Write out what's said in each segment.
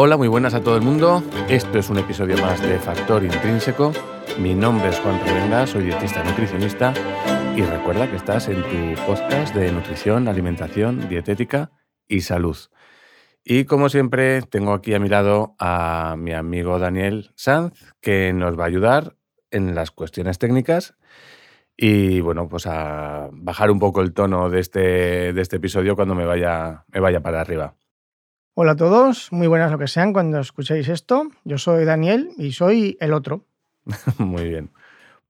Hola, muy buenas a todo el mundo. Esto es un episodio más de Factor Intrínseco. Mi nombre es Juan Revenga, soy dietista nutricionista y recuerda que estás en tu podcast de nutrición, alimentación, dietética y salud. Y como siempre, tengo aquí a mi lado a mi amigo Daniel Sanz, que nos va a ayudar en las cuestiones técnicas y bueno, pues a bajar un poco el tono de este, de este episodio cuando me vaya, me vaya para arriba. Hola a todos, muy buenas lo que sean cuando escuchéis esto. Yo soy Daniel y soy el otro. muy bien.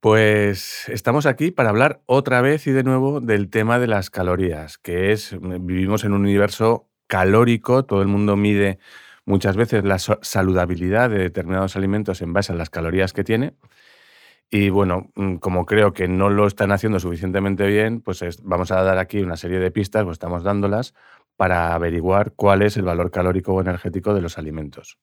Pues estamos aquí para hablar otra vez y de nuevo del tema de las calorías, que es, vivimos en un universo calórico, todo el mundo mide muchas veces la saludabilidad de determinados alimentos en base a las calorías que tiene. Y bueno, mm, como creo que no lo están haciendo suficientemente bien, pues vamos a dar aquí una serie de pistas, pues estamos dándolas para averiguar cuál es el valor calórico o energético de los alimentos.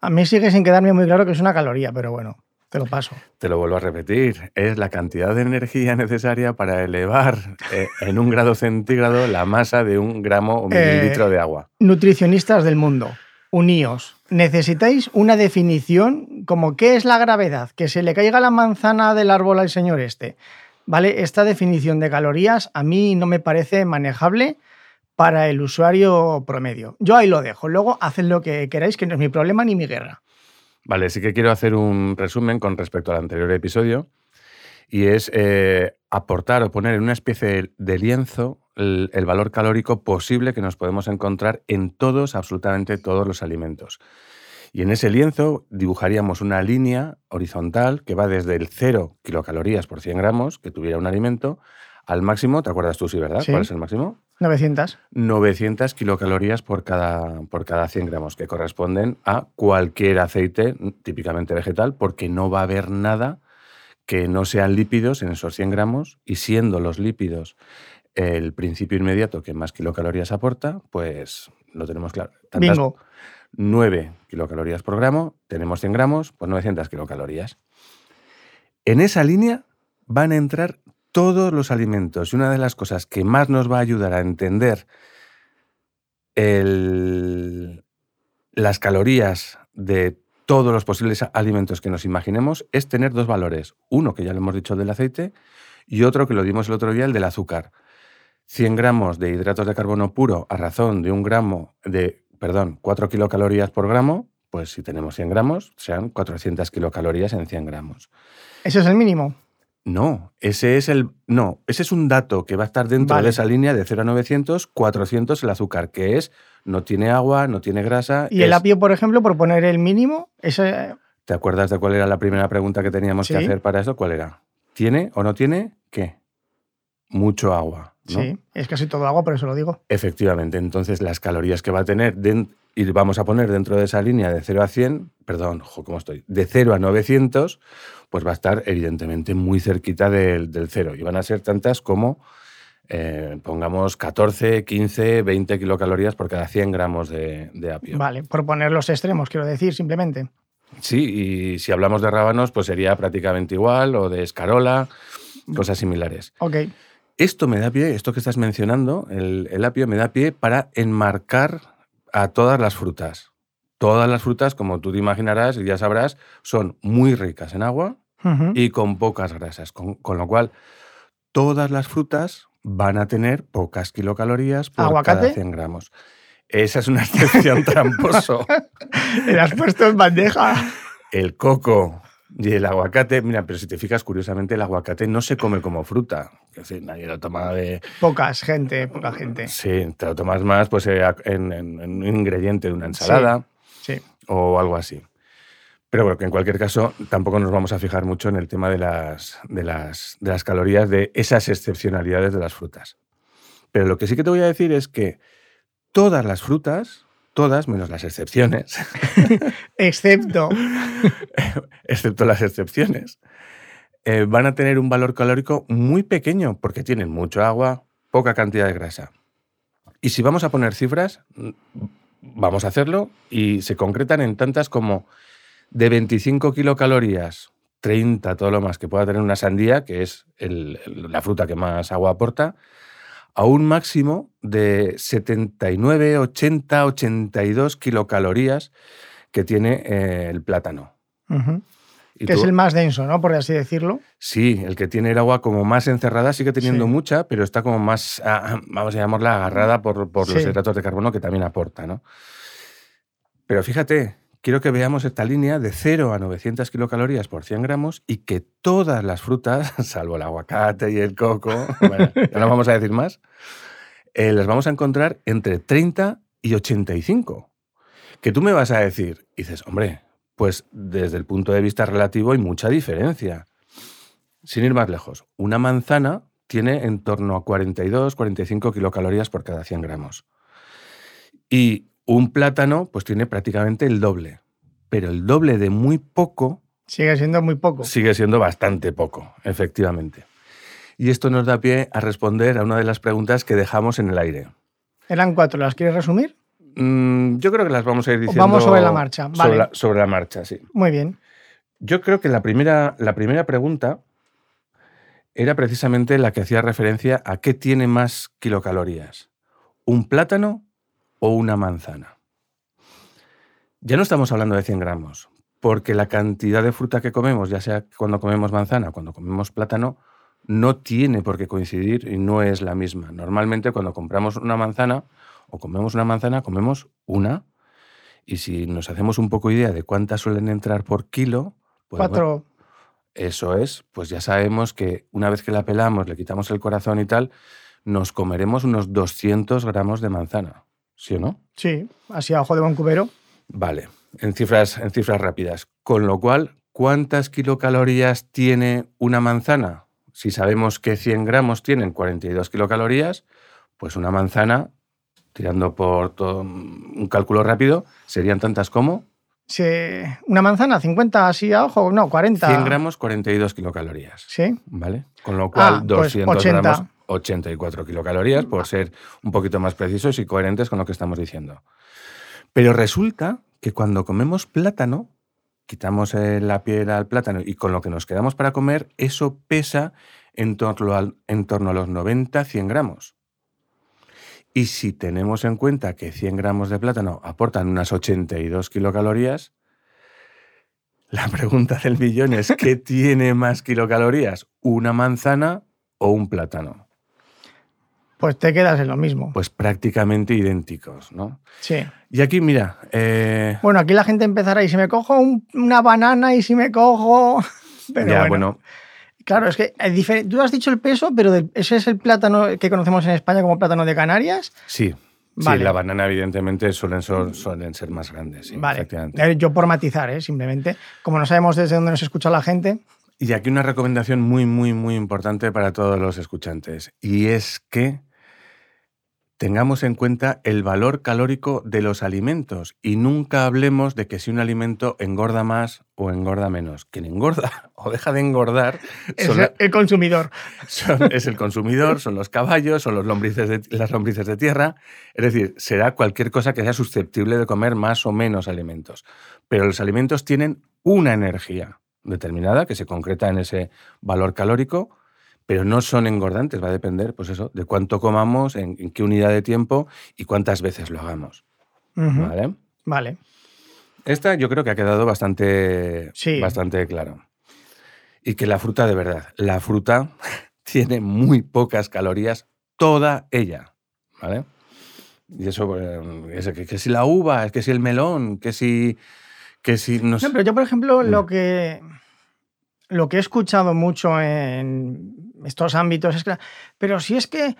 A mí sigue sin quedarme muy claro que es una caloría, pero bueno, te lo paso. Te lo vuelvo a repetir, es la cantidad de energía necesaria para elevar eh, en un grado centígrado la masa de un gramo o mililitro de agua. Nutricionistas del mundo, uníos. Necesitáis una definición como qué es la gravedad, que se le caiga la manzana del árbol al señor este. ¿Vale? Esta definición de calorías a mí no me parece manejable para el usuario promedio. Yo ahí lo dejo. Luego haced lo que queráis, que no es mi problema ni mi guerra. Vale, sí que quiero hacer un resumen con respecto al anterior episodio y es eh, aportar o poner en una especie de lienzo el, el, valor calórico posible que nos podemos encontrar en todos, absolutamente todos los alimentos. Y en ese lienzo dibujaríamos una línea horizontal que va desde el 0 kilocalorías por 100 gramos que tuviera un alimento al máximo, ¿te acuerdas tú, sí, verdad? ¿Cuál es el máximo? 900. 900 kilocalorías por cada, por cada 100 gramos, que corresponden a cualquier aceite típicamente vegetal, porque no va a haber nada que no sean lípidos en esos 100 gramos, y siendo los lípidos el principio inmediato que más kilocalorías aporta, pues lo tenemos claro. Tantas, Bingo. 9 kilocalorías por gramo, tenemos 100 gramos, pues 900 kilocalorías. En esa línea van a entrar todos los alimentos. Y una de las cosas que más nos va a ayudar a entender las calorías de todos los posibles alimentos que nos imaginemos es tener dos valores. Uno, que ya lo hemos dicho, del aceite, y otro, que lo dimos el otro día, el del azúcar. 100 gramos de hidratos de carbono puro a razón de un gramo de, perdón, 4 kilocalorías por gramo, pues si tenemos 100 gramos, sean 400 kilocalorías en 100 gramos. ¿Eso es el mínimo? No, ese es el no, ese es un dato que va a estar dentro de esa línea de 0 a 900, 400 el azúcar, que es no tiene agua, no tiene grasa. Y el apio, por ejemplo, por poner el mínimo, ese ¿Te acuerdas de cuál era la primera pregunta que teníamos que hacer para eso? ¿Cuál era? ¿Tiene o no tiene qué? Mucho agua. Sí, es casi todo agua, por eso lo digo. Efectivamente, entonces las calorías que va a tener y vamos a poner dentro de esa línea de 0 a 100, perdón, ¿cómo estoy? De 0 a 900, pues va a estar evidentemente muy cerquita del, del cero. Y van a ser tantas como, eh, pongamos, 14, 15, 20 kilocalorías por cada 100 gramos de, de apio. Vale, por poner los extremos, quiero decir, simplemente. Sí, y si hablamos de rábanos, pues sería prácticamente igual, o de escarola, cosas similares. Ok. Esto me da pie, esto que estás mencionando, el, el apio, me da pie para enmarcar a todas las frutas. Todas las frutas, como tú te imaginarás y ya sabrás, son muy ricas en agua y con pocas grasas, con, lo cual todas las frutas van a tener pocas kilocalorías por cada 100 gramos. Esa es una excepción tramposo. ¿Le has puesto en bandeja? El coco y el aguacate, mira, pero si te fijas, curiosamente, el aguacate no se come como fruta. Nadie lo toma de. Pocas gente, poca gente. Sí, te lo tomas más pues, eh, en, un ingrediente de una ensalada sí. o algo así. Pero bueno, que en cualquier caso tampoco nos vamos a fijar mucho en el tema de las, de las, de las calorías, de esas excepcionalidades de las frutas. Pero lo que sí que te voy a decir es que todas las frutas, todas menos las excepciones. Excepto. excepto las excepciones. Eh, van a tener un valor calórico muy pequeño porque tienen mucho agua, poca cantidad de grasa. Y si vamos a poner cifras, vamos a hacerlo y se concretan en tantas como de 25 kilocalorías, 30, todo lo más que pueda tener una sandía, que es la fruta que más agua aporta, a un máximo de 79, 80, 82 kilocalorías que tiene eh, el plátano. Que es el más denso, ¿no? Por así decirlo. Sí, el que tiene el agua como más encerrada, sigue teniendo mucha, pero está como más, ah, ah, vamos a llamarla, agarrada por, los hidratos de carbono que también aporta, ¿no? Pero fíjate, quiero que veamos esta línea de 0 a 900 kilocalorías por 100 gramos y que todas las frutas, salvo el aguacate y el coco, bueno, ya no vamos a decir más, eh, las vamos a encontrar entre 30 y 85. Que tú me vas a decir, dices, hombre, pues desde el punto de vista relativo hay mucha diferencia. Sin ir más lejos, una manzana tiene en torno a 42, 45 kilocalorías por cada 100 gramos. Y un plátano, pues tiene prácticamente el doble. Pero el doble de muy poco. Sigue siendo muy poco. Sigue siendo bastante poco, efectivamente. Y esto nos da pie a responder a una de las preguntas que dejamos en el aire. Eran cuatro, ¿las quieres resumir? Mm, yo creo que las vamos a ir diciendo. Vamos sobre la marcha, vale. Sobre la, marcha, sí. Muy bien. Yo creo que la primera, la primera pregunta era precisamente la que hacía referencia a qué tiene más kilocalorías, un plátano o una manzana. Ya no estamos hablando de 100 gramos, porque la cantidad de fruta que comemos, ya sea cuando comemos manzana o cuando comemos plátano, no tiene por qué coincidir y no es la misma. Normalmente cuando compramos una manzana o comemos una manzana, comemos una. Y si nos hacemos un poco idea de cuántas suelen entrar por kilo, pues Cuatro. eso es, pues ya sabemos que una vez que la pelamos, le quitamos el corazón y tal, nos comeremos unos 200 gramos de manzana. ¿Sí o no? Sí, así a ojo de buen cubero. Vale, en cifras, en cifras rápidas. Con lo cual, ¿cuántas kilocalorías tiene una manzana? Si sabemos que 100 gramos tienen 42 kilocalorías, pues una manzana, tirando por todo un cálculo rápido, serían tantas como... Sí, una manzana, 50 así a ojo, no, 40. 100 gramos, 42 kilocalorías. Sí. ¿Vale? Con lo cual, 200 pues gramos, 84 kilocalorías, por ser un poquito más precisos y coherentes con lo que estamos diciendo. Pero resulta que cuando comemos plátano, quitamos eh, la piel al plátano y con lo que nos quedamos para comer, eso pesa en torno, en torno a los 90-100 gramos. Y si tenemos en cuenta que 100 gramos de plátano aportan unas 82 kilocalorías, la pregunta del millón es, ¿qué tiene más kilocalorías? ¿Una manzana o un plátano? Pues te quedas en lo mismo. Pues prácticamente idénticos, ¿no? Sí. Y aquí, mira. Eh, bueno, aquí la gente empezará y si me cojo una banana y si me cojo. Pero ya, bueno. Claro, es que tú has dicho el peso, pero ese es el plátano que conocemos en España como plátano de Canarias. Sí. Sí, la banana evidentemente suelen ser, suelen ser más grandes. Sí, vale. Yo por matizar, ¿eh? simplemente. Como no sabemos desde dónde nos escucha la gente. Y aquí una recomendación muy, muy, muy importante para todos los escuchantes. Y es que tengamos en cuenta el valor calórico de los alimentos y nunca hablemos de que si un alimento engorda más o engorda menos. Quien engorda o deja de engordar es el consumidor. es el consumidor, son los caballos, son los lombrices de, las lombrices de tierra. Es decir, será cualquier cosa que sea susceptible de comer más o menos alimentos. Pero los alimentos tienen una energía determinada que se concreta en ese valor calórico pero no son engordantes, va a depender, pues eso, de cuánto comamos, en, qué unidad de tiempo y cuántas veces lo hagamos. ¿Vale? Vale. Esta yo creo que ha quedado bastante, bastante claro. Y que la fruta, de verdad, la fruta tiene muy pocas calorías, toda ella. ¿Vale? Y eso, es que, si la uva, es que si el melón, que si. Que si no, pero yo, por ejemplo, lo que lo que he escuchado mucho en estos ámbitos es que, pero si es que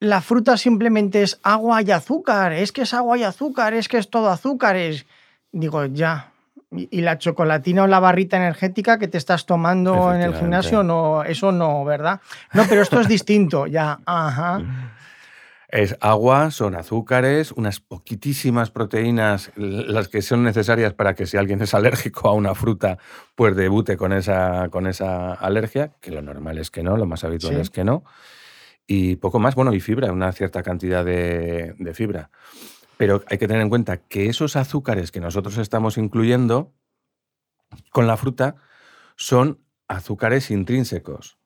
la fruta simplemente es agua y azúcar, es que es agua y azúcar, es que es todo azúcares. Digo, ya. Y la chocolatina o la barrita energética que te estás tomando en el gimnasio, no, eso no, ¿verdad? No, pero esto es distinto, ya. Ajá. Es agua, son azúcares, unas poquitísimas proteínas, las que son necesarias para que si alguien es alérgico a una fruta, pues debute con esa, con esa alergia, que lo normal es que no, lo más habitual es que no. Y poco más, bueno, y fibra, una cierta cantidad de, de fibra. Pero hay que tener en cuenta que esos azúcares que nosotros estamos incluyendo con la fruta son azúcares intrínsecos.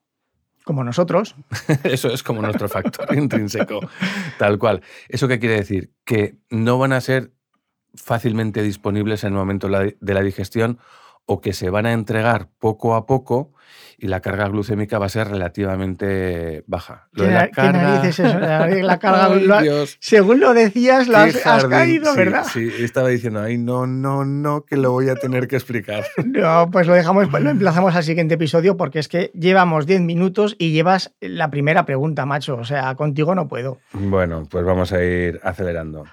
Como nosotros. Eso es como nuestro factor intrínseco, tal cual. ¿Eso qué quiere decir? Que no van a ser fácilmente disponibles en el momento de la digestión o que se van a entregar poco a poco y la carga glucémica va a ser relativamente baja. Lo ¿Qué, narices eso? La, carga Según lo decías, lo has, caído, ¿verdad? Sí, estaba diciendo, ay, no, no, no, que lo voy a tener que explicar. No, pues lo dejamos, lo emplazamos al siguiente episodio porque es que llevamos 10 minutos y llevas la primera pregunta, macho. O sea, contigo no puedo. Bueno, pues vamos a ir acelerando.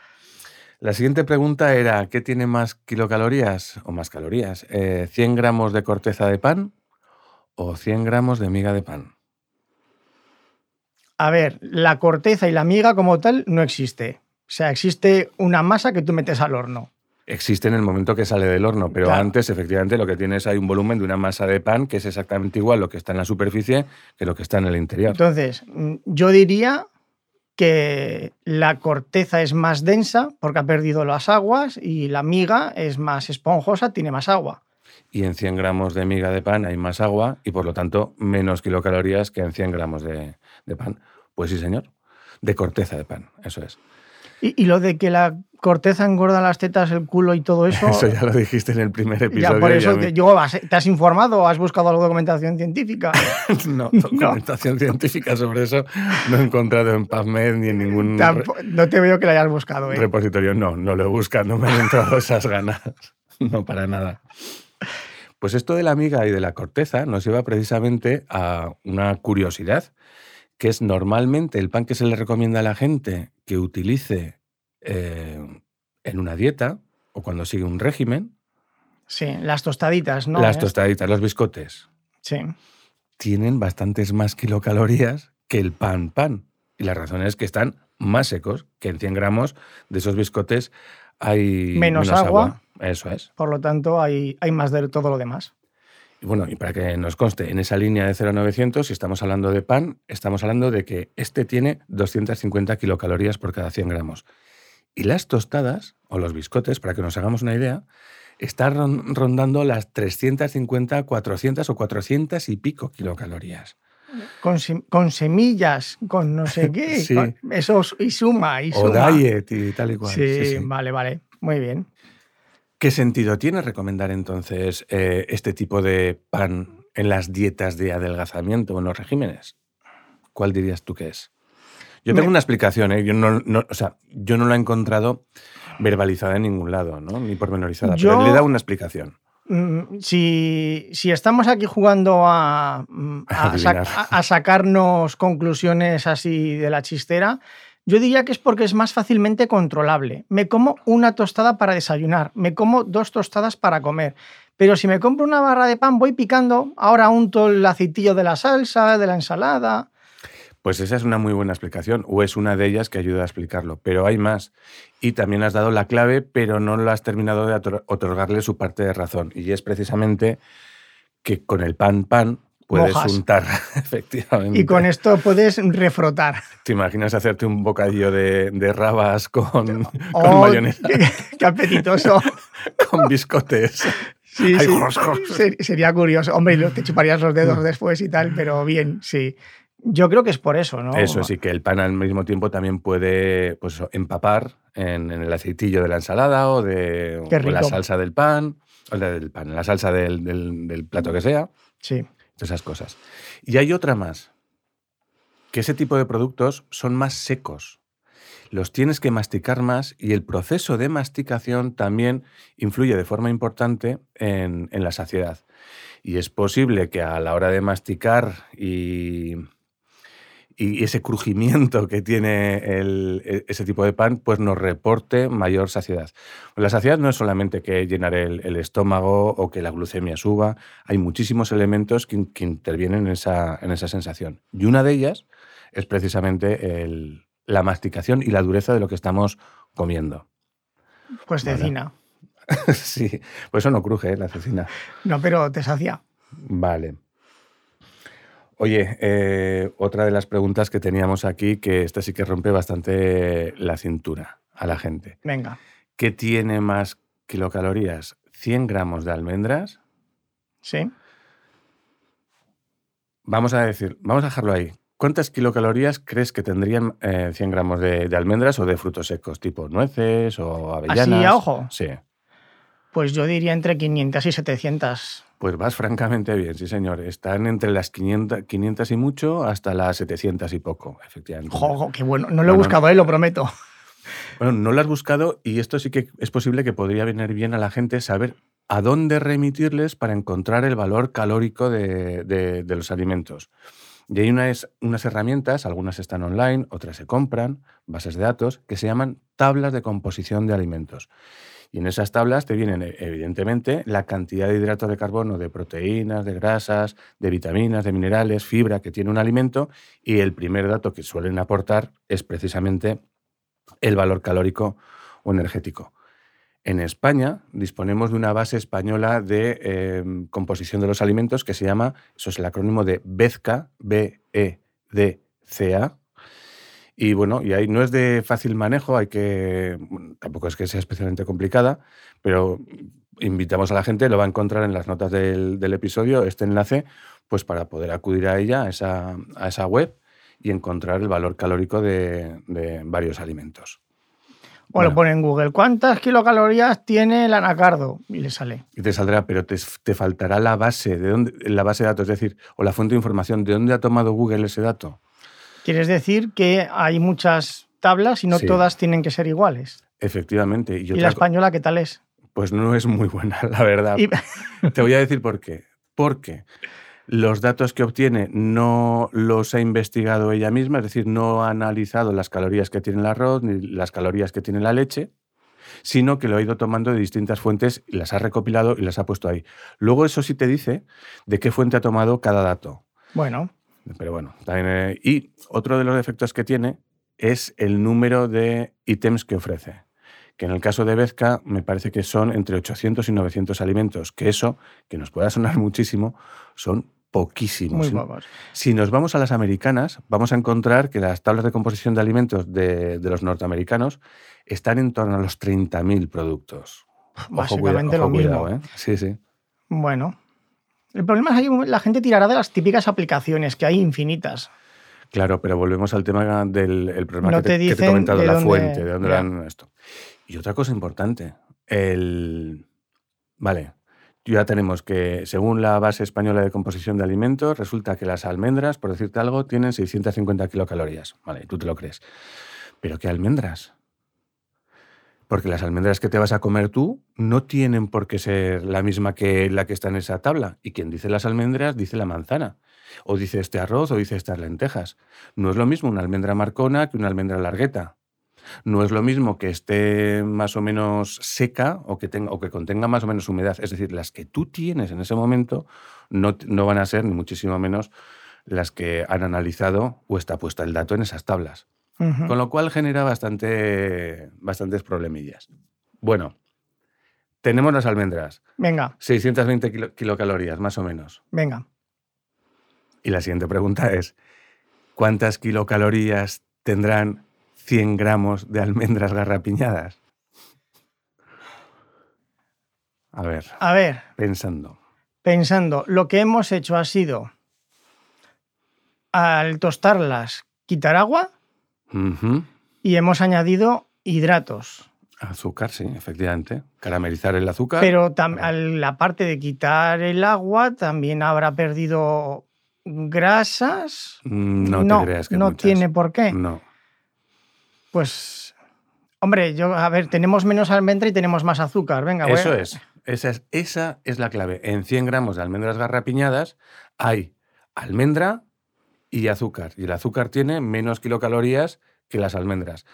La siguiente pregunta era, ¿qué tiene más kilocalorías o más calorías? ¿100 eh, gramos de corteza de pan o 100 gramos de miga de pan? A ver, la corteza y la miga como tal no existe. O sea, existe una masa que tú metes al horno. Existe en el momento que sale del horno, pero antes efectivamente lo que tienes hay un volumen de una masa de pan que es exactamente igual lo que está en la superficie que lo que está en el interior. Entonces, mm, yo diría que la corteza es más densa porque ha perdido las aguas y la miga es más esponjosa, tiene más agua. Y en 100 gramos de miga de pan hay más agua y por lo tanto menos kilocalorías que en 100 gramos de, de pan. Pues sí, señor. De corteza de pan, eso es. Y, lo de que la corteza engorda las tetas, el culo y todo eso. Eso ya lo dijiste en el primer episodio. Ya por eso te, has informado o has buscado algo de documentación científica. no, documentación científica sobre eso no he encontrado en PubMed ni en ningún. no te veo que la hayas buscado. ¿eh? Repositorio, no, no lo he buscado, no me han entrado esas ganas. No, para nada. Pues esto de la miga y de la corteza nos lleva precisamente a una curiosidad que es normalmente el pan que se le recomienda a la gente que utilice eh, en una dieta o cuando sigue un régimen. Sí, las tostaditas, ¿no? Las tostaditas, los biscotes. Sí. Tienen bastantes más kilocalorías que el pan pan. Y la razón es que están más secos, que en 100 gramos de esos biscotes hay menos, agua, Eso es. Por lo tanto, hay, hay más de todo lo demás. Y bueno, y para que nos conste, en esa línea de 0,900, si estamos hablando de pan, estamos hablando de que este tiene 250 kilocalorías por cada 100 gramos. Y las tostadas, o los biscotes, para que nos hagamos una idea, están rondando las 350, 400 o 400 y pico kilocalorías. Con, semillas, con no sé qué, sí. eso y suma, y suma. O diet y tal y cual. sí, vale, vale, muy bien. ¿Qué sentido tiene recomendar entonces eh, este tipo de pan en las dietas de adelgazamiento o en los regímenes? ¿Cuál dirías tú que es? Yo tengo una explicación, ¿eh? yo, no, o sea, yo no la he encontrado verbalizada en ningún lado, ¿no? ni pormenorizada, pero le da una explicación. Mm, si, si, estamos aquí jugando a, mm, a, sacarnos conclusiones así de la chistera, yo diría que es porque es más fácilmente controlable. Me como una tostada para desayunar, me como dos tostadas para comer. Pero si me compro una barra de pan, voy picando, ahora unto el aceitillo de la salsa, de la ensalada. Pues esa es una muy buena explicación, o es una de ellas que ayuda a explicarlo, pero hay más. Y también has dado la clave, pero no lo has terminado de otorgarle su parte de razón. Y es precisamente que con el pan pan puedes untar, efectivamente. Y con esto puedes refrotar. ¿Te imaginas hacerte un bocadillo de, rabas con, oh, mayonesa? Qué, apetitoso. con biscotes. Sí, sí. Sería curioso. Hombre, te chuparías los dedos después y tal, pero bien, sí. Yo creo que es por eso, ¿no? Eso sí, que el pan al mismo tiempo también puede pues, empapar en, el aceitillo de la ensalada o de la salsa del pan, o del pan, la salsa del, del plato que sea. Sí esas cosas. Y hay otra más, que ese tipo de productos son más secos. Los tienes que masticar más y el proceso de masticación también influye de forma importante en, en la saciedad. Y es posible que a la hora de masticar y y ese crujimiento que tiene e, ese tipo de pan, pues nos reporte mayor saciedad. La saciedad no es solamente que llenar el, estómago o que la glucemia suba, hay muchísimos elementos que, intervienen en esa, en esa, sensación. Y una de ellas es precisamente la masticación y la dureza de lo que estamos comiendo. Pues cecina. sí, pues eso no cruje, ¿eh? la cecina. No, pero te sacia. Vale. Oye, eh, otra de las preguntas que teníamos aquí, que esta sí que rompe bastante la cintura a la gente. Venga. ¿Qué tiene más kilocalorías? ¿100 gramos de almendras? Sí. vamos a decir, vamos a dejarlo ahí. ¿Cuántas kilocalorías crees que tendrían eh, 100 gramos de, de almendras o de frutos secos, tipo nueces o avellanas? ¿Así a ojo? Sí. Pues yo diría entre 500 y 700. Pues vas francamente bien, sí señor. Están entre las 500, 500 y mucho hasta las 700 y poco, efectivamente. Joder, qué bueno. No lo he Bueno. buscado, eh, lo prometo. Bueno, no lo has buscado y esto sí que es posible que podría venir bien a la gente saber a dónde remitirles para encontrar el valor calórico de, de- de los alimentos. Y hay unas, unas herramientas, algunas están online, otras se compran, bases de datos, que se llaman tablas de composición de alimentos. Y en esas tablas te vienen, eh, evidentemente, la cantidad de hidratos de carbono, de proteínas, de grasas, de vitaminas, de minerales, fibra que tiene un alimento. Y el primer dato que suelen aportar es precisamente el valor calórico o energético. En España disponemos de una base española de eh, composición de los alimentos que se llama, eso es el acrónimo de BEDCA, B-E-D-C-A. Y bueno, y ahí no es de fácil manejo, hay que, bueno, tampoco es que sea especialmente complicada, pero invitamos a la gente, lo va a encontrar en las notas del, del episodio, este enlace, pues para poder acudir a ella, a esa, a esa web y encontrar el valor calórico de, de varios alimentos. O Bueno. lo pone en Google. ¿Cuántas kilocalorías tiene el anacardo? Y le sale. Y te saldrá, pero te, te faltará la base, de dónde, la base de datos, es decir, o la fuente de información, ¿de dónde ha tomado Google ese dato? ¿Quieres decir que hay muchas tablas y no Sí. todas tienen que ser iguales? Efectivamente. Y, ¿Y la española qué tal es? Pues no es muy buena, la verdad. Y- Te voy a decir por qué. Porque los datos que obtiene no los ha investigado ella misma, es decir, no ha analizado las calorías que tiene el arroz ni las calorías que tiene la leche, sino que lo ha ido tomando de distintas fuentes y las ha recopilado y las ha puesto ahí. Luego eso sí te dice de qué fuente ha tomado cada dato. Bueno, Pero bueno, también, eh, y otro de los defectos que tiene es el número de ítems que ofrece. Que en el caso de Bezca me parece que son entre 800 y 900 alimentos, que eso, que nos pueda sonar muchísimo, son poquísimos. muy Si-. Si nos vamos a las americanas, vamos a encontrar que las tablas de composición de alimentos de, de los norteamericanos están en torno a los 30.000 productos. Ojo, Básicamente lo mismo. ¿eh? Sí, sí. Bueno. El problema es que la gente tirará de las típicas aplicaciones, que hay infinitas. Claro, pero volvemos al tema del el problema No que, te, te que te he comentado, de la dónde- fuente, de dónde dan esto. Y otra cosa importante, el... Vale, ya tenemos que, según la base española de composición de alimentos, resulta que las almendras, por decirte algo, tienen 650 kilocalorías. Vale, tú te lo crees. Pero ¿qué almendras? Porque las almendras que te vas a comer tú no tienen por qué ser la misma que la que está en esa tabla. Y quien dice las almendras dice la manzana. O dice este arroz o dice estas lentejas. No es lo mismo una almendra marcona que una almendra largueta. No es lo mismo que esté más o menos seca o que, tenga, o que contenga más o menos humedad. Es decir, las que tú tienes en ese momento no, no van a ser ni muchísimo menos las que han analizado o está puesta el dato en esas tablas. Con lo cual genera bastante, bastantes problemillas. Bueno, tenemos las almendras, Venga, 620 kilo- kilocalorías más o menos. venga. Y la siguiente pregunta es, ¿cuántas kilocalorías tendrán 100 gramos de almendras garrapiñadas? A ver, A ver, pensando. pensando, lo que hemos hecho ha sido, al tostarlas, quitar agua Y hemos añadido hidratos. Azúcar, sí, efectivamente. Caramelizar el azúcar. Pero la parte de quitar el agua también habrá perdido grasas. Mm, no, no te creas que no muchas. tiene por qué. No. Pues, hombre, yo, a ver, tenemos menos almendra y tenemos más azúcar. Venga, voy a- Eso es. Esa, es. esa es la clave. En 100 gramos de almendras garrapiñadas hay almendra y azúcar. Y el azúcar tiene menos kilocalorías que las almendras.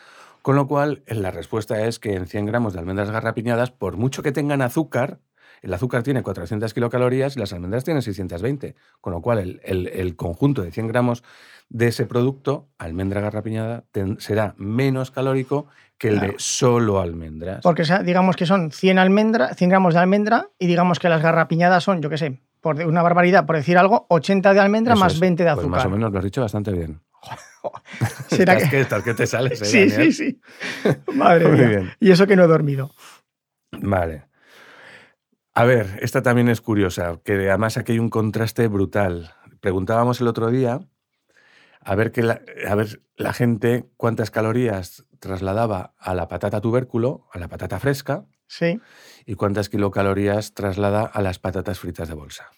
Con lo cual, la respuesta es que en 100 gramos de almendras garrapiñadas, por mucho que tengan azúcar, el azúcar tiene 400 kilocalorías y las almendras tienen 620. Con lo cual, el, el- el conjunto de 100 gramos de ese producto, almendra garrapiñada, ten- será menos calórico que el de solo almendras. Porque digamos que son 100, almendra, 100 gramos de almendra y digamos que las garrapiñadas son, yo qué sé, por una barbaridad, por decir algo, 80 de almendra Eso más es. 20 de Pues azúcar. más o menos lo has dicho bastante bien. ¿Será estás, que- que... estás que te sales, ¿eh, Sí, Daniel? sí, sí. Madre Muy mía. bien. Y eso que no he dormido. Vale. A ver, esta también es curiosa, que además aquí hay un contraste brutal. preguntábamos el otro día a ver, que la, a ver la gente cuántas calorías trasladaba a la patata tubérculo, a la patata fresca, Sí. y cuántas kilocalorías traslada a las patatas fritas de bolsa.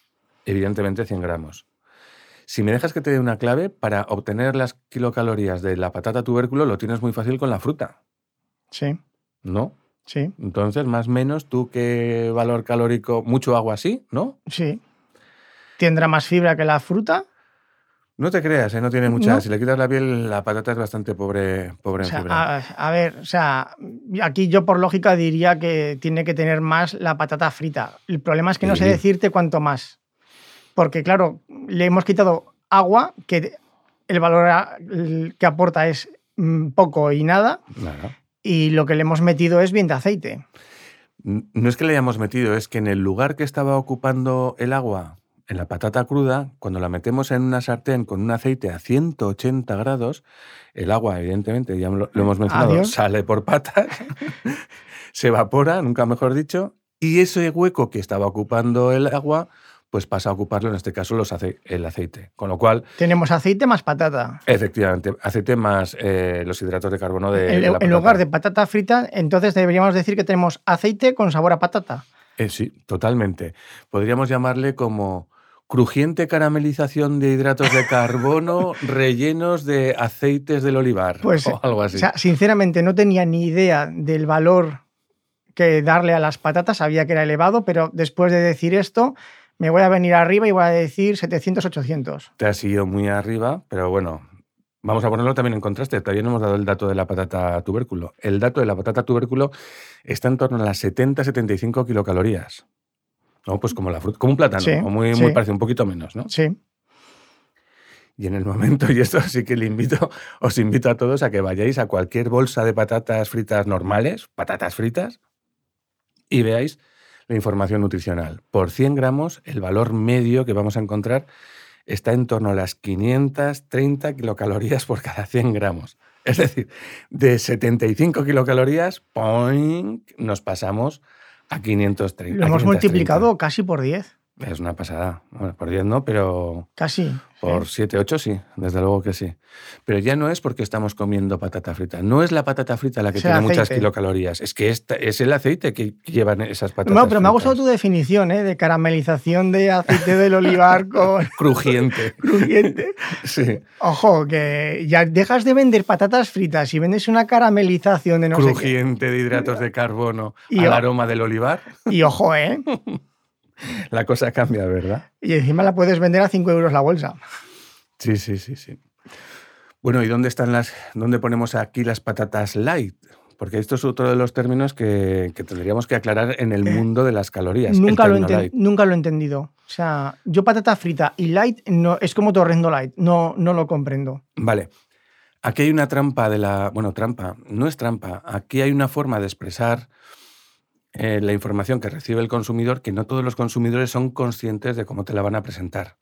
Evidentemente 100 gramos. Si me dejas que te dé una clave, para obtener las kilocalorías de la patata tubérculo lo tienes muy fácil con la fruta, Sí. ¿no? Sí. Entonces, más o menos, tú qué valor calórico, mucho agua así, ¿no? Sí. ¿Tendrá más fibra que la fruta? No te creas, ¿eh? no tiene mucha. No. Si le quitas la piel, la patata es bastante pobre, pobre O en sea, fibra. a, a ver, o sea, aquí yo por lógica diría que tiene que tener más la patata frita. El problema es que no sé decirte cuánto más. Porque, claro, le hemos quitado agua, que el valor a- el que aporta es mm, poco y nada, Nada. y lo que le hemos metido es bien de aceite. No es que le hayamos metido, es que en el lugar que estaba ocupando el agua, en la patata cruda, cuando la metemos en una sartén con un aceite a 180 grados, el agua, evidentemente, ya lo, lo hemos mencionado, Adiós. sale por patas, se evapora, nunca mejor dicho, y ese hueco que estaba ocupando el agua, pues pasa a ocuparlo, en este caso, los ace- el aceite. Con lo cual, Tenemos aceite más patata. efectivamente, aceite más eh, los hidratos de carbono de, en, de la en lugar de patata frita, entonces deberíamos decir que tenemos aceite con sabor a patata. Eh, sí, totalmente. Podríamos llamarle como crujiente caramelización de hidratos de carbono rellenos de aceites del olivar Pues, o algo así. O sea, sinceramente no tenía ni idea del valor que darle a las patatas, sabía que era elevado, pero después de decir esto, me voy a venir arriba y voy a decir 700, 800. Te has ido muy arriba, pero bueno, vamos a ponerlo también en contraste. Todavía no hemos dado el dato de la patata tubérculo. El dato de la patata tubérculo está en torno a las 70-75 kilocalorías. ¿No? Pues como la fruta, como un plátano, Sí, o muy, sí. muy parecido, un poquito menos, ¿no? Sí, Y en el momento, y esto sí que le invito, os invito a todos a que vayáis a cualquier bolsa de patatas fritas normales, patatas fritas, y veáis la información nutricional. Por 100 gramos, el valor medio que vamos a encontrar está en torno a las 530 kilocalorías por cada 100 gramos. Es decir, de 75 kilocalorías, ¡poing! nos pasamos a 530. lo hemos 530. multiplicado casi por 10. Es una pasada. Bueno, por 10 no, pero Casi. por sí. 7, 8 sí, desde luego que sí. Pero ya no es porque estamos comiendo patata frita. No es la patata frita la que tiene muchas kilocalorías. Es que esta- es el aceite que llevan esas patatas No, pero me ha gustado fritas. tu definición, ¿eh? De caramelización de aceite del olivar con Crujiente. crujiente. Sí. Ojo, que ya dejas de vender patatas fritas y vendes una caramelización de no sé qué. Crujiente de hidratos de carbono Y al aroma del olivar. Y ojo, ¿eh? La cosa cambia, ¿verdad? Y encima la puedes vender a 5 euros la bolsa. Sí, sí, sí, sí. Bueno, ¿y dónde están las, dónde ponemos aquí las patatas light? Porque esto es otro de los términos que, que tendríamos que aclarar en el mundo de las calorías. Eh, Nunca lo, enten- nunca lo he entendido. O sea, yo patata frita y light no, es como torrendo light. No, no lo comprendo. Vale. Aquí hay una trampa de la. Bueno, trampa, no es trampa. Aquí hay una forma de expresar eh, la información que recibe el consumidor que no todos los consumidores son conscientes de cómo te la van a presentar.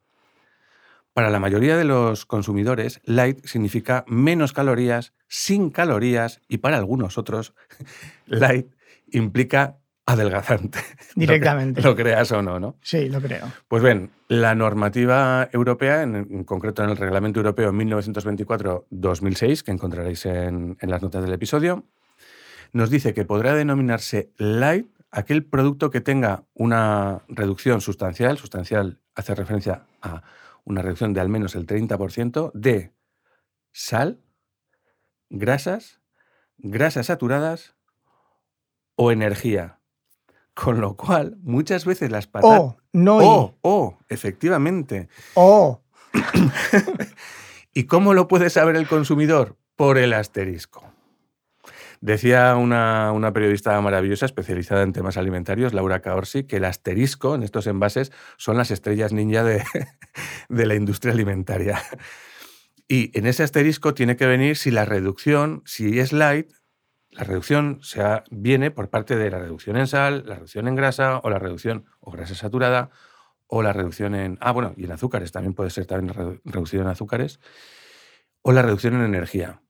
Para la mayoría de los consumidores, light significa menos calorías, sin calorías, y para algunos otros, light implica adelgazante. Directamente. Lo creas o no, ¿no? Sí, lo creo. Pues bien, la normativa europea, en, en concreto en el Reglamento Europeo 1924-2006, que encontraréis en, en las notas del episodio, nos dice que podrá denominarse light aquel producto que tenga una reducción sustancial, sustancial hace referencia a una reducción de al menos el 30% de sal, grasas, grasas saturadas o energía. Con lo cual, muchas veces las patatas... Oh, no. Oh, oh, efectivamente. Oh, ¿Y cómo lo puede saber el consumidor? Por el asterisco. Decía una, periodista maravillosa especializada en temas alimentarios, Laura Caorsi, que el asterisco en estos envases son las estrellas ninja de, de la industria alimentaria. Y en ese asterisco tiene que venir si la reducción, si es light, la reducción sea, viene por parte de la reducción en sal, la reducción en grasa o la reducción o grasa saturada o la reducción en... Ah, bueno, y en azúcares, también puede ser también redu- reducción en azúcares o la reducción en energía.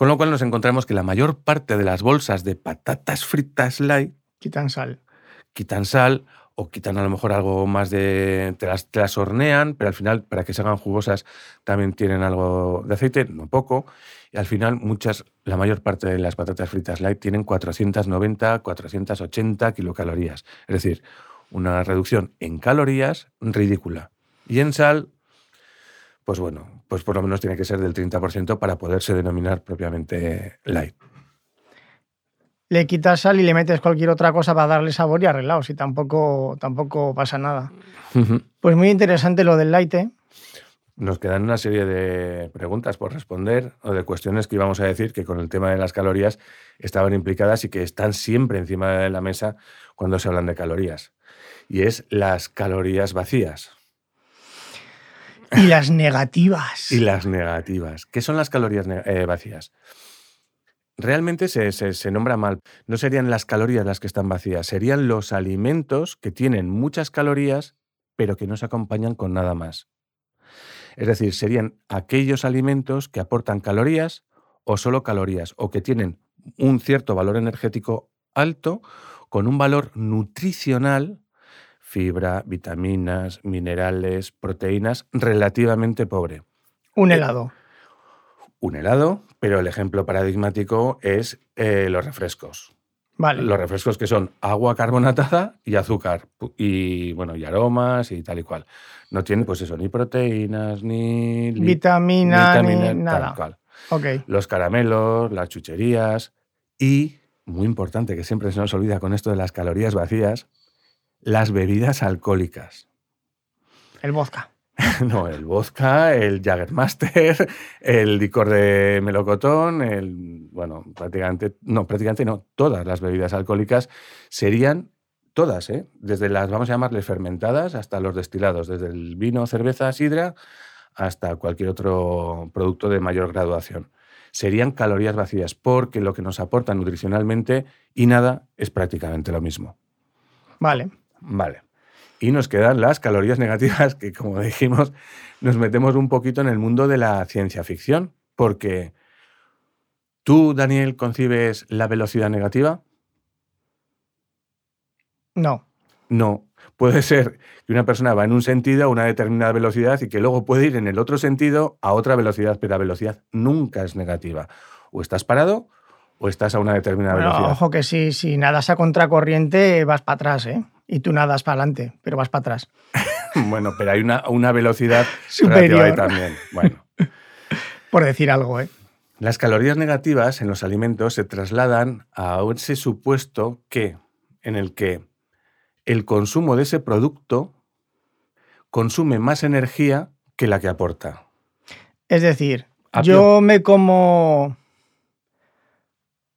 Con lo cual nos encontramos que la mayor parte de las bolsas de patatas fritas light quitan sal. quitan sal o quitan a lo mejor algo más de... Te las, te las hornean, pero al final, para que se hagan jugosas, también tienen algo de aceite, no poco. Y al final, muchas, la mayor parte de las patatas fritas light tienen 490, 480 kilocalorías. Es decir, una reducción en calorías ridícula. Y en sal, pues bueno, pues por lo menos tiene que ser del 30% para poderse denominar propiamente light. Le quitas sal y le metes cualquier otra cosa para darle sabor y arreglados y tampoco, tampoco pasa nada. Pues muy interesante lo del light, ¿eh? Nos quedan una serie de preguntas por responder o de cuestiones que íbamos a decir que con el tema de las calorías estaban implicadas y que están siempre encima de la mesa cuando se hablan de calorías. Y es las calorías vacías. Y las negativas. y las negativas. ¿Qué son las calorías eh, vacías? Realmente se, se, nombra mal. No serían las calorías las que están vacías, serían los alimentos que tienen muchas calorías, pero que no se acompañan con nada más. Es decir, serían aquellos alimentos que aportan calorías o solo calorías, o que tienen un cierto valor energético alto con un valor nutricional, fibra, vitaminas, minerales, proteínas, relativamente pobre. Un eh, helado. Un helado, pero el ejemplo paradigmático es eh, los refrescos. Vale. Los refrescos que son agua carbonatada y azúcar y bueno, y aromas y tal y cual. No tienen pues eso, ni proteínas, ni vitaminas, ni nada. Tal Los caramelos, las chucherías y muy importante que siempre se nos olvida con esto de las calorías vacías, las bebidas alcohólicas. El vodka. No, el vodka, el Jaggermaster, el licor de melocotón, el, bueno, prácticamente, no, prácticamente no, todas las bebidas alcohólicas serían todas, ¿eh? desde las, vamos a llamarle fermentadas, hasta los destilados, desde el vino, cerveza, sidra, hasta cualquier otro producto de mayor graduación. Serían calorías vacías, porque lo que nos aporta nutricionalmente y nada es prácticamente lo mismo. Vale. Vale. Y nos quedan las calorías negativas, que como dijimos, nos metemos un poquito en el mundo de la ciencia ficción, porque tú, Daniel, concibes la velocidad negativa. No. No. Puede ser que una persona va en un sentido a una determinada velocidad y que luego puede ir en el otro sentido a otra velocidad, pero la velocidad nunca es negativa. O estás parado o estás a una determinada velocidad. Ojo que si, si nadas a contracorriente vas para atrás, ¿eh? Y tú nadas para adelante, pero vas para atrás. bueno, pero hay una, una velocidad superior también. Bueno. Por decir algo, ¿eh? Las calorías negativas en los alimentos se trasladan a ese supuesto que, en el que el consumo de ese producto consume más energía que la que aporta. Es decir, yo me como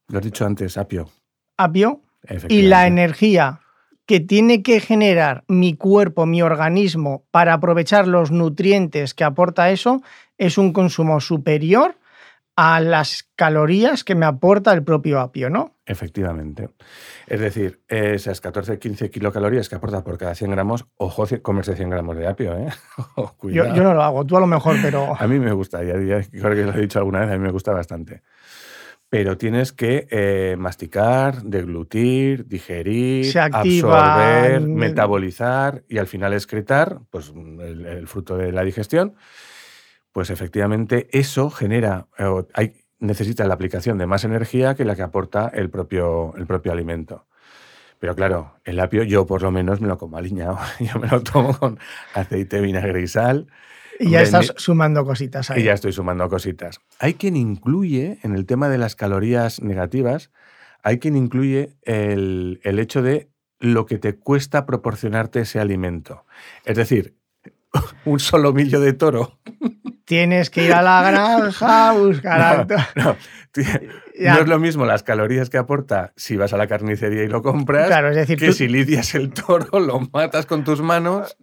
lo has dicho antes, apio. Apio. Y la energía que tiene que generar mi cuerpo, mi organismo, para aprovechar los nutrientes que aporta eso, es un consumo superior a las calorías que me aporta el propio apio, ¿no? Efectivamente. Es decir, esas 14-15 kilocalorías que aporta por cada 100 gramos, ojo, comerse 100 gramos de apio, ¿eh? yo, yo, no lo hago, tú a lo mejor, pero... a mí me gusta, ya, creo que lo he dicho alguna vez, a mí me gusta bastante pero tienes que eh, masticar, deglutir, digerir, absorber, metabolizar y al final excretar, pues el, fruto de la digestión, pues efectivamente eso genera, hay, necesita la aplicación de más energía que la que aporta el propio, el propio alimento. Pero claro, el apio yo por lo menos me lo como aliñado, yo me lo tomo con aceite, vinagre y sal y ya estás sumando cositas ahí. Y ya estoy sumando cositas. Hay quien incluye, en el tema de las calorías negativas, hay quien incluye el, el hecho de lo que te cuesta proporcionarte ese alimento. Es decir, un solomillo de toro. Tienes que ir a la granja a buscar no, no, no, es lo mismo las calorías que aporta si vas a la carnicería y lo compras claro, es decir, que si lidias el toro, lo matas con tus manos.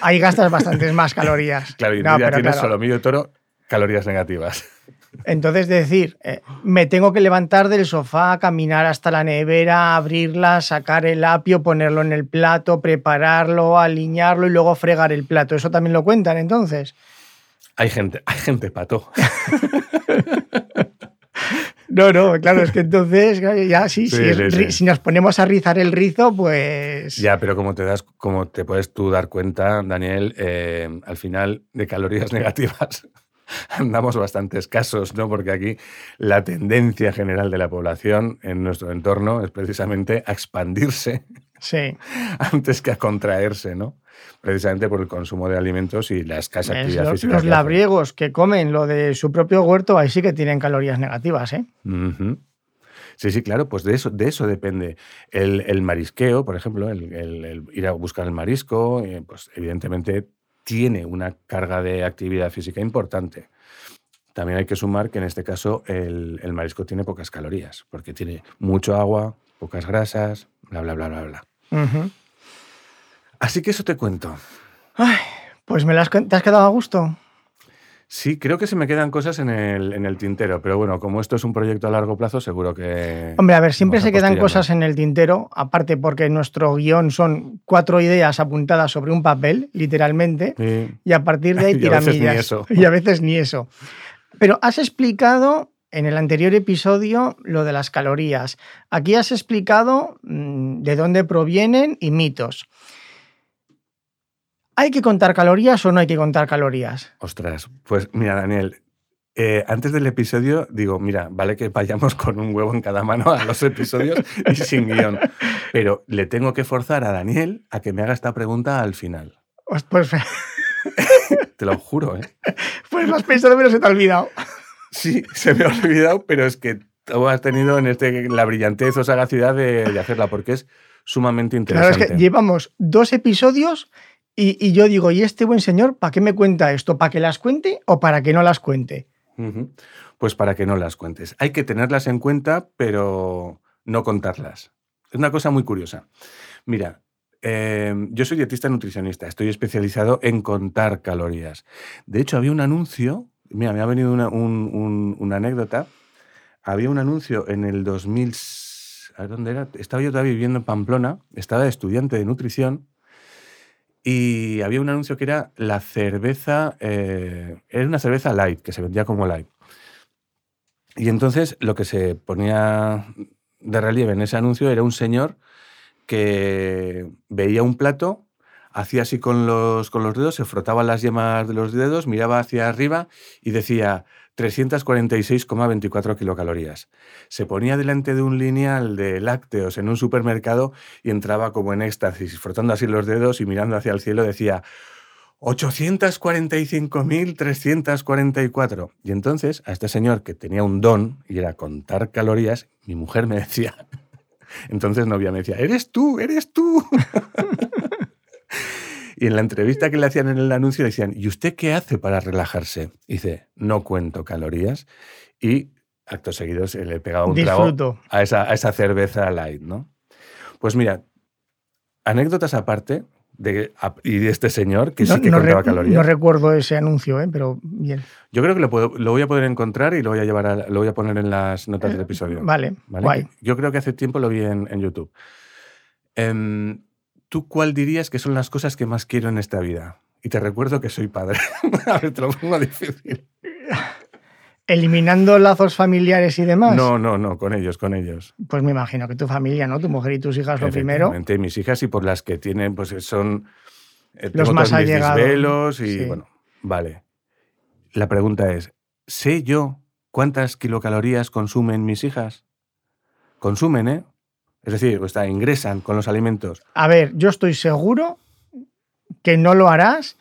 Ahí gastas bastantes más calorías. Claro, y no, ya tienes solo medio toro, calorías negativas. Entonces, decir, eh, me tengo que levantar del sofá, caminar hasta la nevera, abrirla, sacar el apio, ponerlo en el plato, prepararlo, alinearlo y luego fregar el plato. ¿Eso también lo cuentan entonces? Hay gente, hay gente pato. No, no, claro, es que entonces ya sí, si nos ponemos a rizar el rizo, pues... Ya, pero como te das, como te puedes tú dar cuenta, Daniel, eh, al final de calorías negativas andamos bastante escasos, ¿no? Porque aquí la tendencia general de la población en nuestro entorno es precisamente a expandirse Sí, antes que a contraerse, ¿no? Precisamente por el consumo de alimentos y la escasa es actividad física. los que hacen. labriegos que comen lo de su propio huerto, ahí sí que tienen calorías negativas, ¿eh? Sí, sí, claro, pues de eso, de eso depende. El, el marisqueo, por ejemplo, el, el- el ir a buscar el marisco, eh, pues evidentemente tiene una carga de actividad física importante. También hay que sumar que en este caso el, el marisco tiene pocas calorías, porque tiene mucho agua, pocas grasas, bla, bla, bla, bla. Así que eso te cuento. Ay, pues me las, te has quedado a gusto. Sí, creo que se me quedan cosas en el, en el tintero, pero bueno, como esto es un proyecto a largo plazo, seguro que... Hombre, a ver, siempre se quedan cosas en el tintero, aparte porque nuestro guion son cuatro ideas apuntadas sobre un papel, literalmente, Sí. y a partir de ahí Y tiramillas. eso. Y a veces ni eso. Pero has explicado en el anterior episodio lo de las calorías. Aquí has explicado mm, de dónde provienen y mitos. ¿Hay que contar calorías o no hay que contar calorías? Ostras, pues mira, Daniel, eh, antes del episodio digo, mira, vale que vayamos con un huevo en cada mano a los episodios y sin guion, pero le tengo que forzar a Daniel a que me haga esta pregunta al final. Pues, Te lo juro, ¿eh? pues lo has pensado, pero se te ha olvidado. Sí, se me ha olvidado, pero es que tú has tenido en este la brillantez o sagacidad de, de hacerla, porque es sumamente Claro, es interesante. que llevamos dos episodios y, yo digo, ¿y este buen señor para qué me cuenta esto? ¿Para que las cuente o para que no las cuente? Pues para que no las cuentes. Hay que tenerlas en cuenta, pero no contarlas. Es una cosa muy curiosa. Mira, eh, yo soy dietista nutricionista, estoy especializado en contar calorías. De hecho, había un anuncio, mira, me ha venido una, un- un- una anécdota. Había un anuncio en el 2000, a ver, ¿dónde era? Estaba yo todavía viviendo en Pamplona, estaba estudiante de nutrición y había un anuncio que era la cerveza, eh, era una cerveza light, que se vendía como light. Y entonces lo que se ponía de relieve en ese anuncio era un señor que veía un plato, hacía así con los, con los dedos, se frotaba las yemas de los dedos, miraba hacia arriba y decía 346,24 kilocalorías. Se ponía delante de un lineal de lácteos en un supermercado y entraba como en éxtasis, frotando así los dedos y mirando hacia el cielo decía 845.344. Y entonces a este señor que tenía un don y era contar calorías, mi mujer me decía, entonces novia me decía, eres tú, eres tú. y en la entrevista que le hacían en el anuncio le decían, ¿y usted qué hace para relajarse? Y dice, no cuento calorías y acto seguido se le pegaba un trago Disfruto. a esa, a esa cerveza light, ¿no? Pues mira, anécdotas aparte de, y de este señor que sí que no, contaba re- calorías. no recuerdo ese anuncio, ¿eh? pero bien. Yo creo que lo, puedo- lo voy a poder encontrar y lo voy a llevar a- lo voy a poner en las notas del episodio. Vale, ¿vale? guay. Yo creo que hace tiempo lo vi en, en YouTube. Em, ¿Tú cuál dirías que son las cosas que más quiero en esta vida? Y te recuerdo que soy padre. a ver, te lo pongo difícil. Eliminando lazos familiares y demás. No, no, no, con ellos, con ellos. Pues me imagino que tu familia, ¿no? Tu mujer y tus hijas lo primero. Mis hijas y por las que tienen, pues son eh, Los más allegados. y Sí. bueno, vale. La pregunta es, ¿sé yo cuántas kilocalorías consumen mis hijas? Consumen, ¿eh? Es decir, o sea, ingresan con los alimentos. A ver, yo estoy seguro que no lo harás,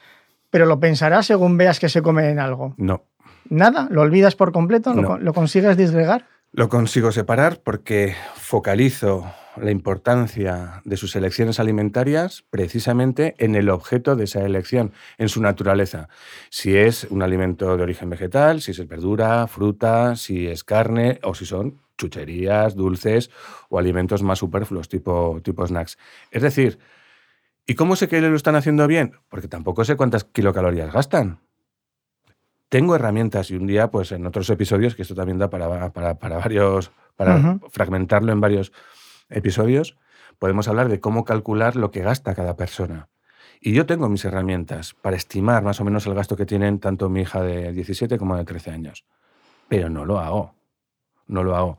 pero lo pensarás según veas que se come en algo. No. Nada, lo olvidas por completo, No. lo consigues disgregar. Lo consigo separar porque focalizo la importancia de sus elecciones alimentarias precisamente en el objeto de esa elección, en su naturaleza. Si es un alimento de origen vegetal, si es verdura, fruta, si es carne o si son chucherías, dulces o alimentos más superfluos tipo, tipo snacks. Es decir, ¿y cómo sé que lo están haciendo bien? Porque tampoco sé cuántas kilocalorías gastan. Tengo herramientas y un día, pues en otros episodios, que esto también da para, para, para varios, para fragmentarlo en varios episodios, podemos hablar de cómo calcular lo que gasta cada persona. Y yo tengo mis herramientas para estimar más o menos el gasto que tienen tanto mi hija de 17 como de 13 años. Pero no lo hago. No lo hago.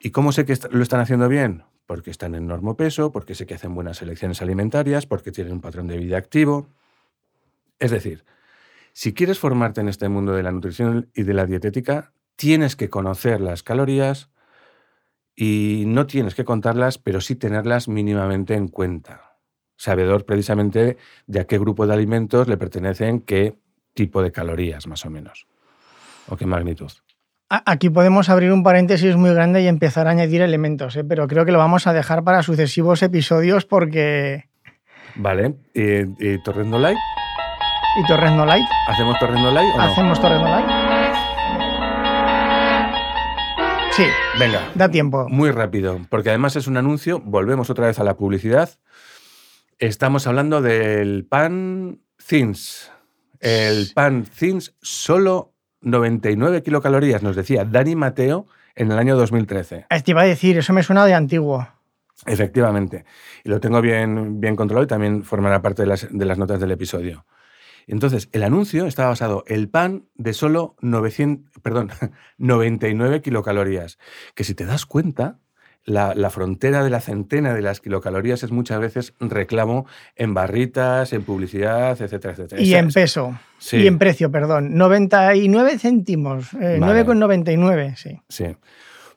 ¿Y cómo sé que lo están haciendo bien? Porque están en peso, porque sé que hacen buenas elecciones alimentarias, porque tienen un patrón de vida activo. Es decir, si quieres formarte en este mundo de la nutrición y de la dietética, tienes que conocer las calorías y no tienes que contarlas, pero sí tenerlas mínimamente en cuenta. Sabedor precisamente de a qué grupo de alimentos le pertenecen qué tipo de calorías, más o menos, o qué magnitud. Aquí podemos abrir un paréntesis muy grande y empezar a añadir elementos, ¿eh? pero creo que lo vamos a dejar para sucesivos episodios porque... Vale, ¿y, Torrendo Light? ¿Y Torrendo Light? ¿Hacemos Torrendo Light o no? ¿Hacemos Torrendo Light? Sí. Venga. Da tiempo. Muy rápido, porque además es un anuncio. Volvemos otra vez a la publicidad. Estamos hablando del pan Thins. El pan Thins solo 99 kilocalorías, nos decía Dani Mateo en el año 2013. Te iba a decir, eso me suena de antiguo. Efectivamente. Y lo tengo bien, bien controlado y también formará parte de las, de las notas del episodio. Entonces, el anuncio estaba basado en el pan de solo 900, perdón, 99 kilocalorías, que si te das cuenta, la, frontera de la centena de las kilocalorías es muchas veces reclamo en barritas, en publicidad, etcétera, etcétera. Y en peso. Y en precio, perdón. 99 céntimos. 9,99, eh, sí. Sí.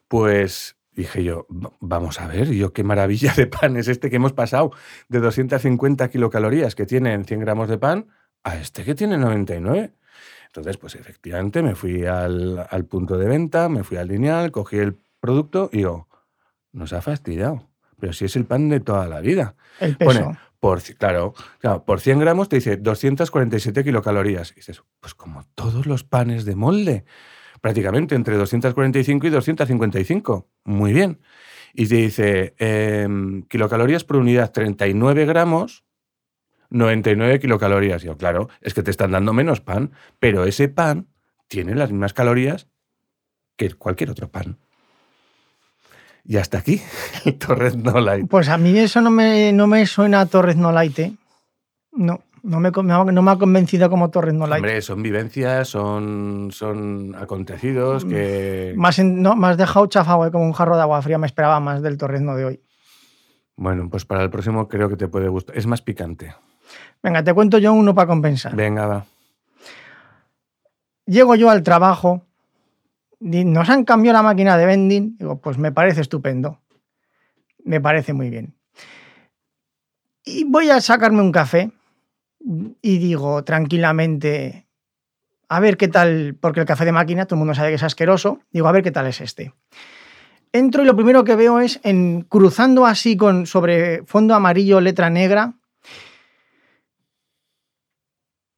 Pues dije yo, vamos a ver, yo qué maravilla de pan es este que hemos pasado de 250 kilocalorías que tiene en 100 gramos de pan a este que tiene 99. Entonces, pues efectivamente me fui al, al punto de venta, me fui al lineal, cogí el producto y yo, nos ha fastidiado. Pero si es el pan de toda la vida. El peso. por, claro, por 100 gramos te dice 247 kilocalorías. Y dices, pues como todos los panes de molde. Prácticamente entre 245 y 255. Muy bien. Y te dice, em, kilocalorías por unidad 39 gramos, 99 kilocalorías. Y yo, claro, es que te están dando menos pan, pero ese pan tiene las mismas calorías que cualquier otro pan. Y hasta aquí, el Torres No Light. Pues a mí eso no me, no me suena a Torres No Light, ¿eh? No. No me, no me ha convencido como Torres No Light. Hombre, son vivencias, son, son acontecidos que. Más, no, más dejado chafado, ¿eh? como un jarro de agua fría. Me esperaba más del Torres No de hoy. Bueno, pues para el próximo creo que te puede gustar. Es más picante. Venga, te cuento yo uno para compensar. Venga, va. Llego yo al trabajo nos han cambiado la máquina de vending. Digo, pues me parece estupendo. Me parece muy bien. Y voy a sacarme un café y digo tranquilamente, a ver qué tal, porque el café de máquina todo el mundo sabe que es asqueroso. Digo, a ver qué tal es este. Entro y lo primero que veo es en cruzando así con sobre fondo amarillo, letra negra.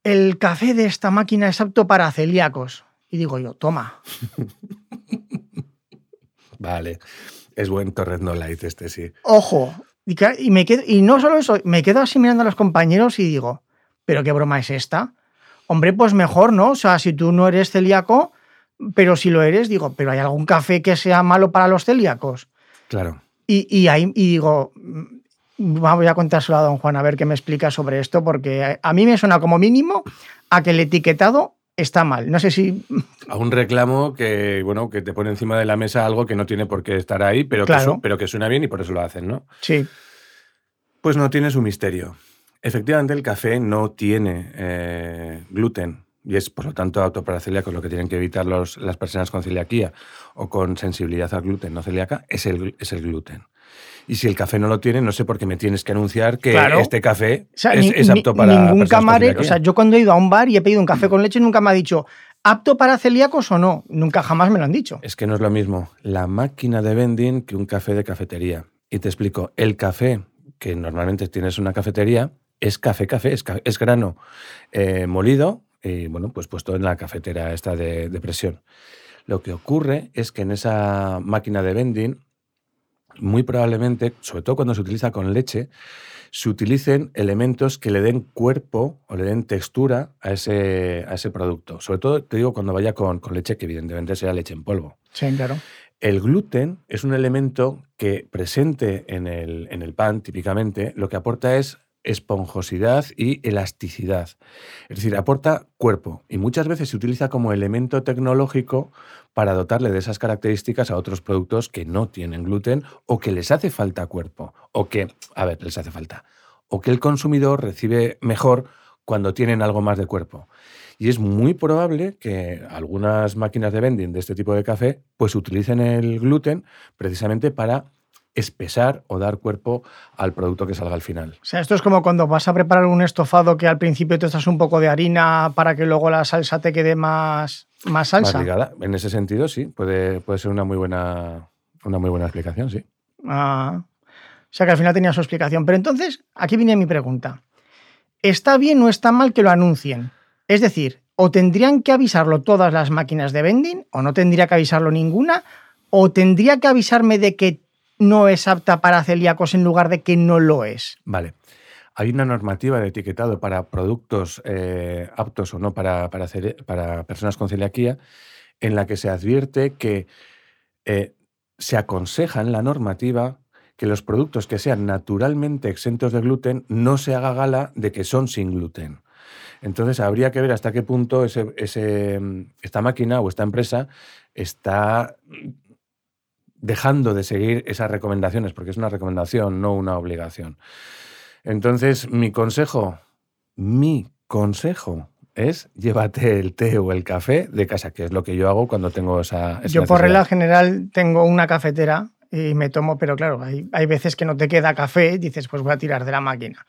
El café de esta máquina es apto para celíacos. Y digo yo, toma. vale. Es buen torrendo light este, sí. Ojo. Y, me quedo, y no solo eso, me quedo así mirando a los compañeros y digo, ¿pero qué broma es esta? Hombre, pues mejor, ¿no? O sea, si tú no eres celíaco, pero si lo eres, digo, ¿pero hay algún café que sea malo para los celíacos? Claro. Y, ahí y digo, mm, voy a contárselo a don Juan a ver qué me explica sobre esto, porque a mí me suena como mínimo a que el etiquetado está mal. No sé si. A un reclamo que, bueno, que te pone encima de la mesa algo que no tiene por qué estar ahí, pero, que, pero que suena bien y por eso lo hacen, ¿no? Sí. Pues no tiene su misterio. Efectivamente, el café no tiene eh, gluten y es, por lo tanto, apto para celíacos. Lo que tienen que evitar los, las personas con celiaquía o con sensibilidad al gluten no celíaca es el, es el gluten. Y si el café no lo tiene, no sé por qué me tienes que anunciar que este café es, apto para. Ningún camarero. O sea, yo cuando he ido a un bar y he pedido un café con leche, nunca me ha dicho apto para celíacos o no. Nunca jamás me lo han dicho. Es que no es lo mismo la máquina de vending que un café de cafetería. Y te explico, el café que normalmente tienes una cafetería es café, café, es, grano eh, molido y bueno, pues puesto en la cafetera esta de, de presión. Lo que ocurre es que en esa máquina de vending muy probablemente, sobre todo cuando se utiliza con leche, se utilicen elementos que le den cuerpo o le den textura a ese, a ese producto. Sobre todo, te digo, cuando vaya con, con leche, que evidentemente sea leche en polvo. Sí, claro. El gluten es un elemento que presente en el, en el pan, típicamente, lo que aporta es esponjosidad y elasticidad. Es decir, aporta cuerpo y muchas veces se utiliza como elemento tecnológico para dotarle de esas características a otros productos que no tienen gluten o que les hace falta cuerpo o que, a ver, les hace falta, o que el consumidor recibe mejor cuando tienen algo más de cuerpo. Y es muy probable que algunas máquinas de vending de este tipo de café pues utilicen el gluten precisamente para espesar o dar cuerpo al producto que salga al final. O sea, esto es como cuando vas a preparar un estofado que al principio te echas un poco de harina para que luego la salsa te quede más, más salsa. En ese sentido, sí, puede, puede ser una muy buena, una muy buena explicación, sí. Ah, o sea que al final tenía su explicación. Pero entonces, aquí viene mi pregunta. ¿Está bien o está mal que lo anuncien? Es decir, o tendrían que avisarlo todas las máquinas de vending, o no tendría que avisarlo ninguna, o tendría que avisarme de que no es apta para celíacos en lugar de que no lo es. Vale. Hay una normativa de etiquetado para productos eh, aptos o no para, para, personas con celiaquía en la que se advierte que eh, se aconseja en la normativa que los productos que sean naturalmente exentos de gluten no se haga gala de que son sin gluten. Entonces habría que ver hasta qué punto ese, esta máquina o esta empresa está dejando de seguir esas recomendaciones, porque es una recomendación, no una obligación. Entonces, mi consejo, mi consejo es llévate el té o el café de casa, que es lo que yo hago cuando tengo esa... yo por regla general tengo una cafetera y me tomo, pero claro, hay, hay veces que no te queda café, dices, pues voy a tirar de la máquina.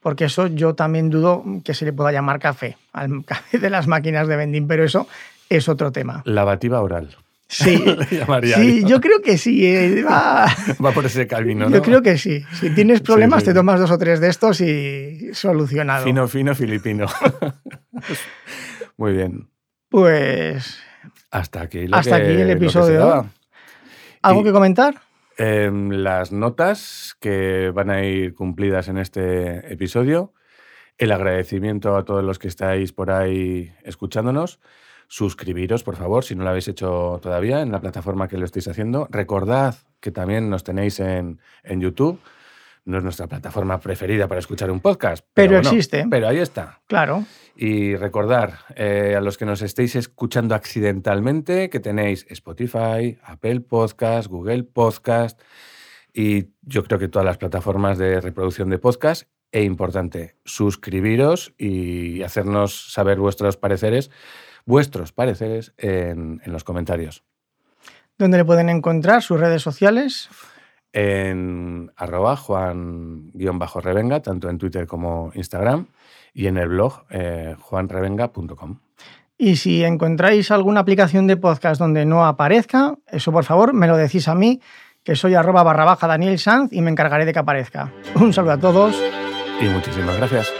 Porque eso yo también dudo que se le pueda llamar café al café de las máquinas de vending, pero eso es otro tema. Lavativa oral. Sí, sí yo creo que sí. Eh, va... por ese camino, ¿no? Yo creo que sí. Si tienes problemas, te tomas dos o tres de estos y solucionado. Fino, fino, filipino. Muy bien. Pues. Hasta aquí, hasta aquí el episodio. ¿Algo que comentar? Em, las notas que van a ir cumplidas en este episodio. El agradecimiento a todos los que estáis por ahí escuchándonos suscribiros, por favor, si no lo habéis hecho todavía en la plataforma que lo estáis haciendo. Recordad que también nos tenéis en, en YouTube. No es nuestra plataforma preferida para escuchar un podcast. Pero, existe. Pero ahí está. Claro. Y recordar eh, a los que nos estéis escuchando accidentalmente que tenéis Spotify, Apple Podcast, Google Podcast y yo creo que todas las plataformas de reproducción de podcast. E importante, suscribiros y hacernos saber vuestros pareceres vuestros pareceres en, los comentarios. ¿Dónde le pueden encontrar sus redes sociales? En arroba juan-revenga, tanto en Twitter como Instagram, y en el blog eh, juanrevenga.com. Y si encontráis alguna aplicación de podcast donde no aparezca, eso por favor me lo decís a mí, que soy arroba barra baja Daniel Sanz y me encargaré de que aparezca. Un saludo a todos. Y muchísimas gracias.